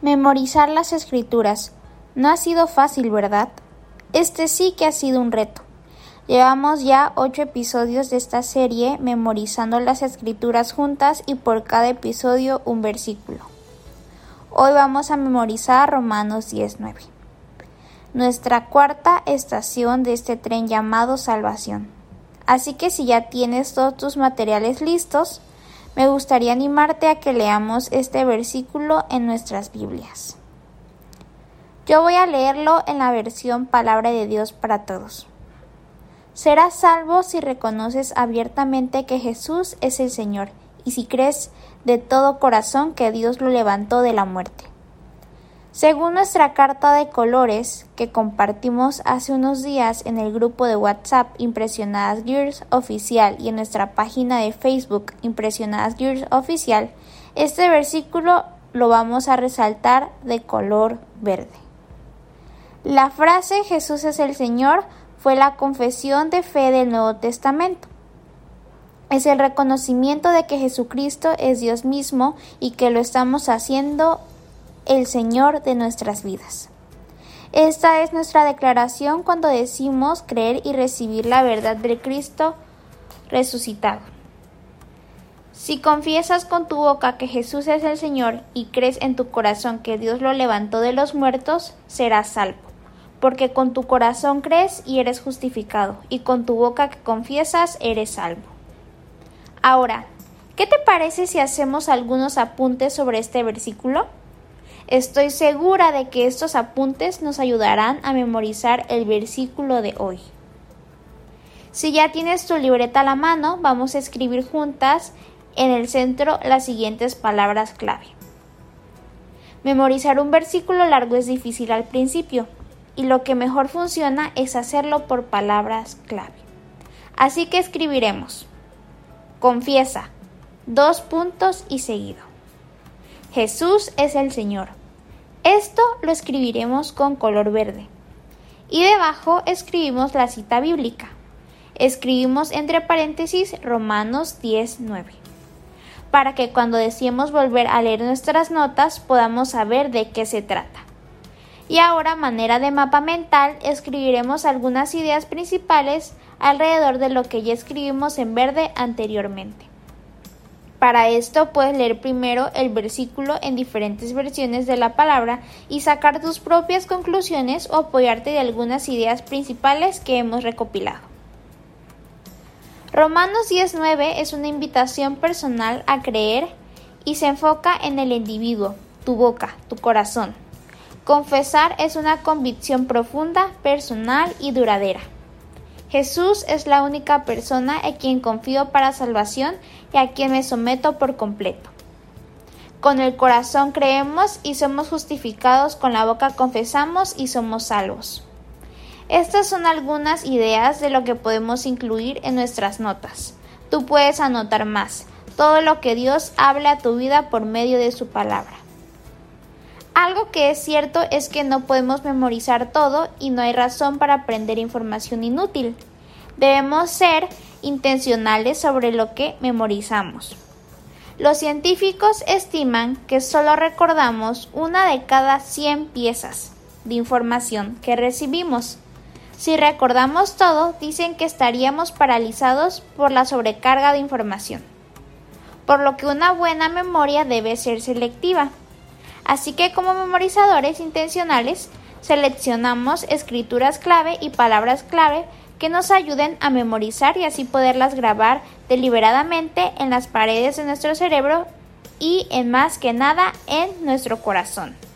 Memorizar las escrituras. No ha sido fácil, ¿verdad? Este sí que ha sido un reto. Llevamos ya ocho episodios de esta serie memorizando las escrituras juntas y por cada episodio un versículo. Hoy vamos a memorizar Romanos 19. Nuestra cuarta estación de este tren llamado salvación. Así que si ya tienes todos tus materiales listos, me gustaría animarte a que leamos este versículo en nuestras Biblias. Yo voy a leerlo en la versión Palabra de Dios para Todos. Serás salvo si reconoces abiertamente que Jesús es el Señor y si crees de todo corazón que Dios lo levantó de la muerte. Según nuestra carta de colores que compartimos hace unos días en el grupo de WhatsApp Impresionadas Girls Oficial y en nuestra página de Facebook Impresionadas Girls Oficial, este versículo lo vamos a resaltar de color verde. La frase Jesús es el Señor fue la confesión de fe del Nuevo Testamento. Es el reconocimiento de que Jesucristo es Dios mismo y que lo estamos haciendo el Señor de nuestras vidas. Esta es nuestra declaración cuando decimos creer y recibir la verdad de Cristo resucitado. Si confiesas con tu boca que Jesús es el Señor y crees en tu corazón que Dios lo levantó de los muertos, serás salvo, porque con tu corazón crees y eres justificado, y con tu boca que confiesas eres salvo. Ahora, ¿qué te parece si hacemos algunos apuntes sobre este versículo? Estoy segura de que estos apuntes nos ayudarán a memorizar el versículo de hoy. Si ya tienes tu libreta a la mano, vamos a escribir juntas en el centro las siguientes palabras clave. Memorizar un versículo largo es difícil al principio y lo que mejor funciona es hacerlo por palabras clave. Así que escribiremos Confiesa, dos puntos y seguido. Jesús es el Señor. Lo escribiremos con color verde. Y debajo escribimos la cita bíblica. Escribimos entre paréntesis Romanos 10.9. Para que cuando deseemos volver a leer nuestras notas podamos saber de qué se trata. Y ahora, manera de mapa mental, escribiremos algunas ideas principales alrededor de lo que ya escribimos en verde anteriormente. Para esto puedes leer primero el versículo en diferentes versiones de la palabra y sacar tus propias conclusiones o apoyarte de algunas ideas principales que hemos recopilado. Romanos 19 es una invitación personal a creer y se enfoca en el individuo, tu boca, tu corazón. Confesar es una convicción profunda, personal y duradera. Jesús es la única persona en quien confío para salvación y a quien me someto por completo. Con el corazón creemos y somos justificados, con la boca confesamos y somos salvos. Estas son algunas ideas de lo que podemos incluir en nuestras notas. Tú puedes anotar más, todo lo que Dios habla a tu vida por medio de su palabra. Algo que es cierto es que no podemos memorizar todo y no hay razón para aprender información inútil. Debemos ser intencionales sobre lo que memorizamos. Los científicos estiman que solo recordamos una de cada 100 piezas de información que recibimos. Si recordamos todo, dicen que estaríamos paralizados por la sobrecarga de información. Por lo que una buena memoria debe ser selectiva. Así que como memorizadores intencionales, seleccionamos escrituras clave y palabras clave que nos ayuden a memorizar y así poderlas grabar deliberadamente en las paredes de nuestro cerebro y en más que nada en nuestro corazón.